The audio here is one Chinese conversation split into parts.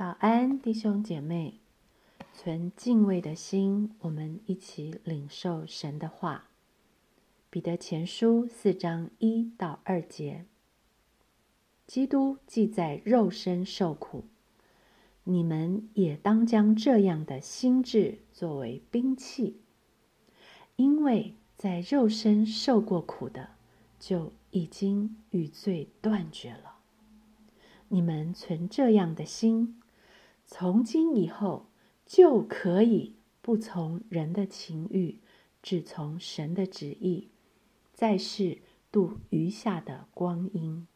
早安，弟兄姐妹，存敬畏的心，我们一起领受神的话。彼得前书四章一到二节：基督既在肉身受苦，你们也当将这样的心智作为兵器，因为在肉身受过苦的，就已经与罪断绝了。你们存这样的心。从今以后，就可以不从人的情欲，只从神的旨意，在世度余下的光阴。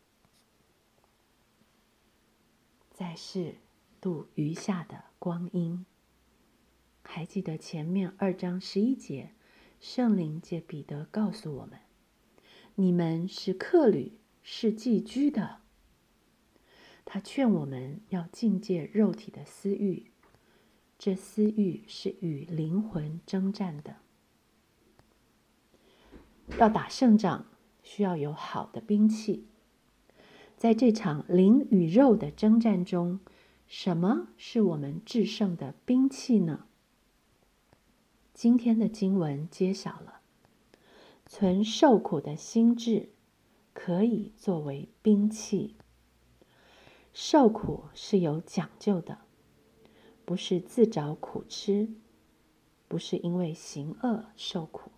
在世度余下的光阴。还记得前面二章十一节，圣灵借彼得告诉我们：你们是客旅，是寄居的。他劝我们要境界肉体的私欲，这私欲是与灵魂征战的。要打胜仗，需要有好的兵器。在这场灵与肉的征战中，什么是我们制胜的兵器呢？今天的经文揭晓了：存受苦的心智，可以作为兵器。受苦是有讲究的，不是自找苦吃，不是因为行恶受苦。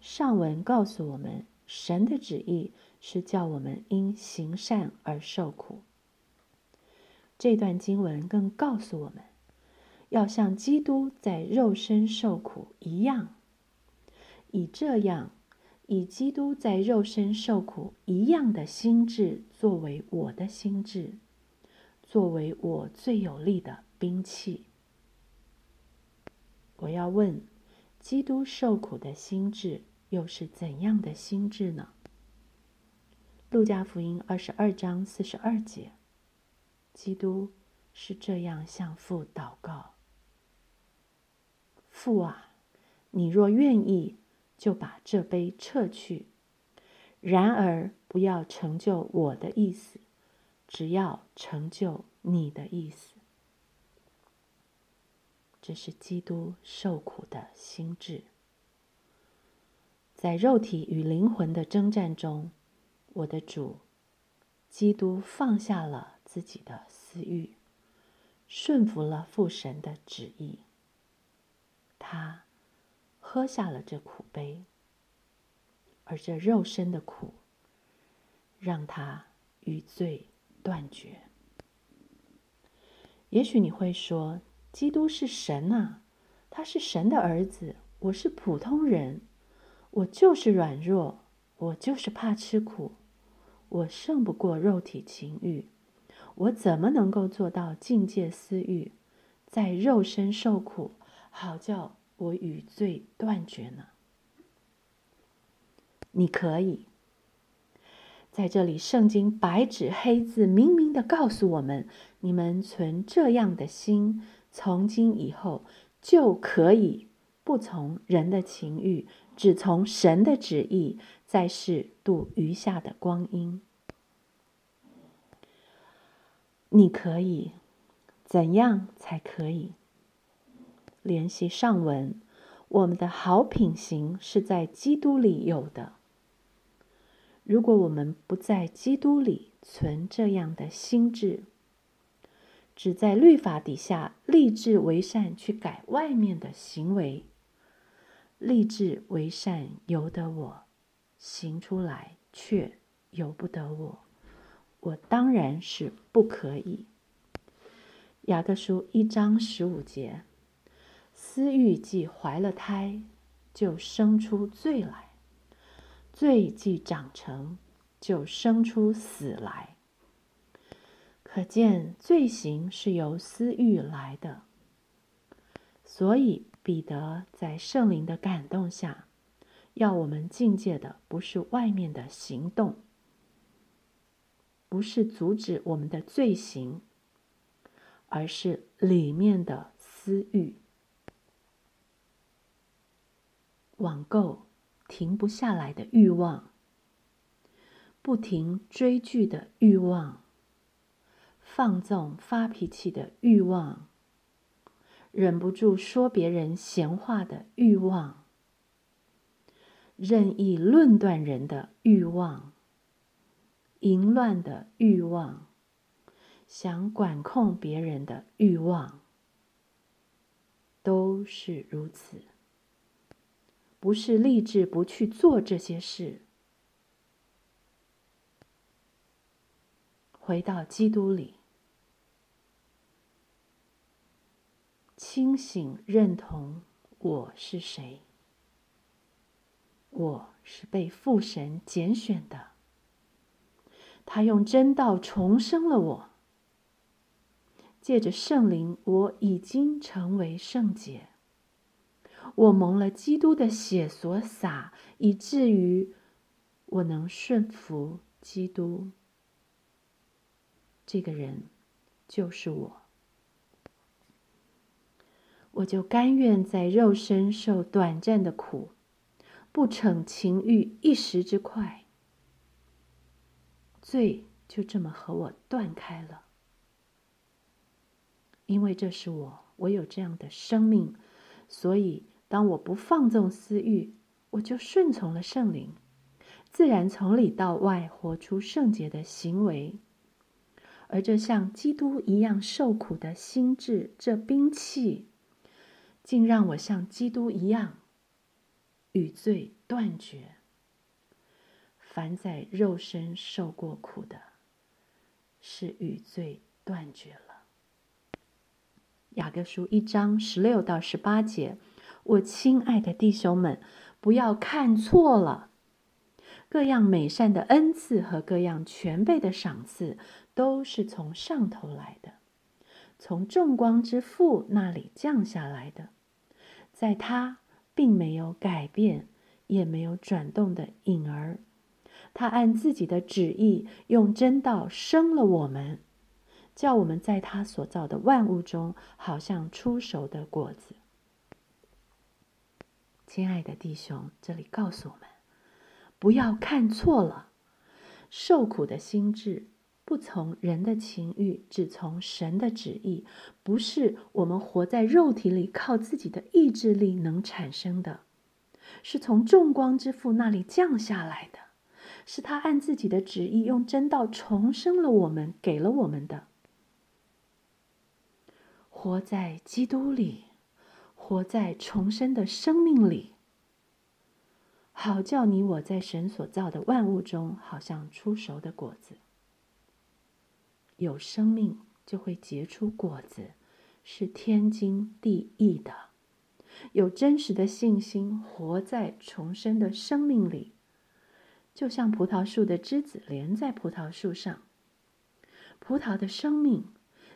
上文告诉我们，神的旨意是叫我们因行善而受苦。这段经文更告诉我们，要像基督在肉身受苦一样，以这样。以基督在肉身受苦一样的心智作为我的心智，作为我最有力的兵器。我要问：基督受苦的心智又是怎样的心智呢？路加福音二十二章四十二节，基督是这样向父祷告：“父啊，你若愿意。”就把这杯撤去。然而，不要成就我的意思，只要成就你的意思。这是基督受苦的心智。在肉体与灵魂的征战中，我的主基督放下了自己的私欲，顺服了父神的旨意。他。喝下了这苦杯，而这肉身的苦，让他与罪断绝。也许你会说，基督是神啊，他是神的儿子，我是普通人，我就是软弱，我就是怕吃苦，我胜不过肉体情欲，我怎么能够做到境界私欲，在肉身受苦，好叫？我与罪断绝呢？你可以在这里，圣经白纸黑字明明的告诉我们：你们存这样的心，从今以后就可以不从人的情欲，只从神的旨意，在世度余下的光阴。你可以怎样才可以？联系上文，我们的好品行是在基督里有的。如果我们不在基督里存这样的心智，只在律法底下立志为善，去改外面的行为，立志为善由得我，行出来却由不得我，我当然是不可以。雅各书一章十五节。私欲既怀了胎，就生出罪来；罪既长成，就生出死来。可见罪行是由私欲来的。所以彼得在圣灵的感动下，要我们境界的不是外面的行动，不是阻止我们的罪行，而是里面的私欲。网购停不下来的欲望，不停追剧的欲望，放纵、发脾气的欲望，忍不住说别人闲话的欲望，任意论断人的欲望，淫乱的欲望，想管控别人的欲望，都是如此。不是立志不去做这些事。回到基督里，清醒认同我是谁。我是被父神拣选的，他用真道重生了我。借着圣灵，我已经成为圣洁。我蒙了基督的血所洒，以至于我能顺服基督。这个人就是我，我就甘愿在肉身受短暂的苦，不逞情欲一时之快，罪就这么和我断开了。因为这是我，我有这样的生命，所以当我不放纵私欲，我就顺从了圣灵，自然从里到外活出圣洁的行为。而这像基督一样受苦的心智，这兵器，竟让我像基督一样与罪断绝。凡在肉身受过苦的，是与罪断绝了。雅各书一章十六到十八节，我亲爱的弟兄们，不要看错了，各样美善的恩赐和各样全备的赏赐。都是从上头来的，从众光之父那里降下来的，在他并没有改变，也没有转动的影儿。他按自己的旨意，用真道生了我们，叫我们在他所造的万物中，好像出熟的果子。亲爱的弟兄，这里告诉我们，不要看错了，受苦的心智。不从人的情欲，只从神的旨意，不是我们活在肉体里靠自己的意志力能产生的，是从众光之父那里降下来的，是他按自己的旨意用真道重生了我们，给了我们的。活在基督里，活在重生的生命里，好叫你我在神所造的万物中，好像出熟的果子。有生命就会结出果子，是天经地义的。有真实的信心，活在重生的生命里，就像葡萄树的枝子连在葡萄树上，葡萄的生命，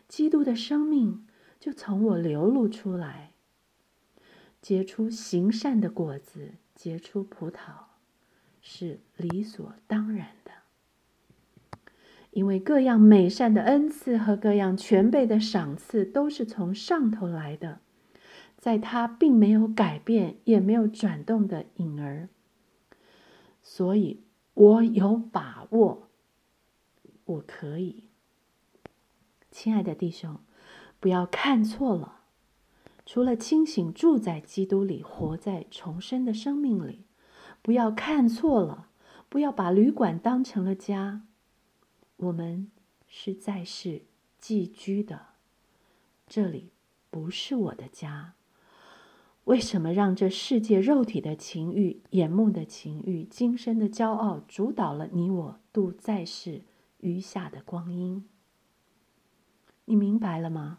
基督的生命就从我流露出来，结出行善的果子，结出葡萄，是理所当然的。因为各样美善的恩赐和各样全备的赏赐都是从上头来的，在他并没有改变也没有转动的影儿，所以我有把握，我可以。亲爱的弟兄，不要看错了，除了清醒住在基督里，活在重生的生命里，不要看错了，不要把旅馆当成了家。我们是在世寄居的，这里不是我的家。为什么让这世界肉体的情欲、眼目的情欲、今生的骄傲主导了你我度在世余下的光阴？你明白了吗？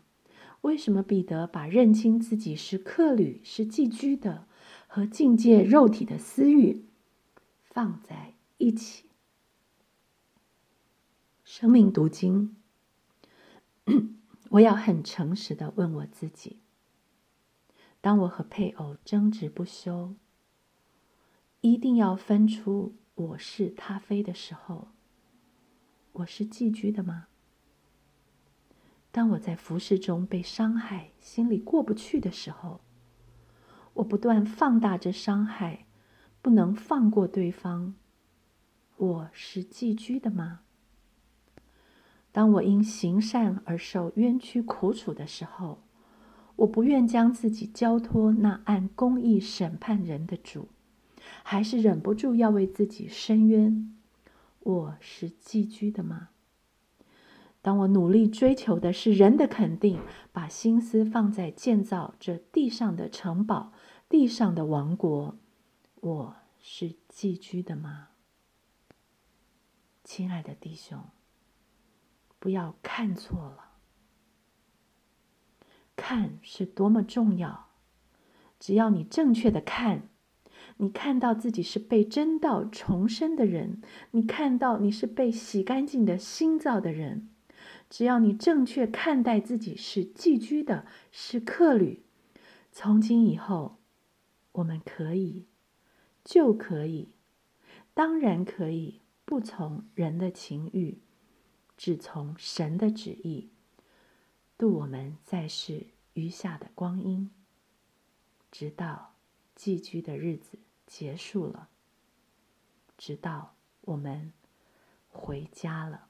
为什么彼得把认清自己是客旅、是寄居的和境界肉体的私欲放在一起？生命读经，我要很诚实的问我自己：当我和配偶争执不休，一定要分出我是他非的时候，我是寄居的吗？当我在服饰中被伤害，心里过不去的时候，我不断放大着伤害，不能放过对方，我是寄居的吗？当我因行善而受冤屈苦楚的时候，我不愿将自己交托那按公义审判人的主，还是忍不住要为自己伸冤。我是寄居的吗？当我努力追求的是人的肯定，把心思放在建造这地上的城堡、地上的王国，我是寄居的吗？亲爱的弟兄，不要看错了。看是多么重要！只要你正确的看，你看到自己是被真道重生的人，你看到你是被洗干净的心造的人。只要你正确看待自己是寄居的，是客旅，从今以后，我们可以，就可以，当然可以，不从人的情欲，只从神的旨意，度我们在世。余下的光阴，直到寄居的日子结束了，直到我们回家了。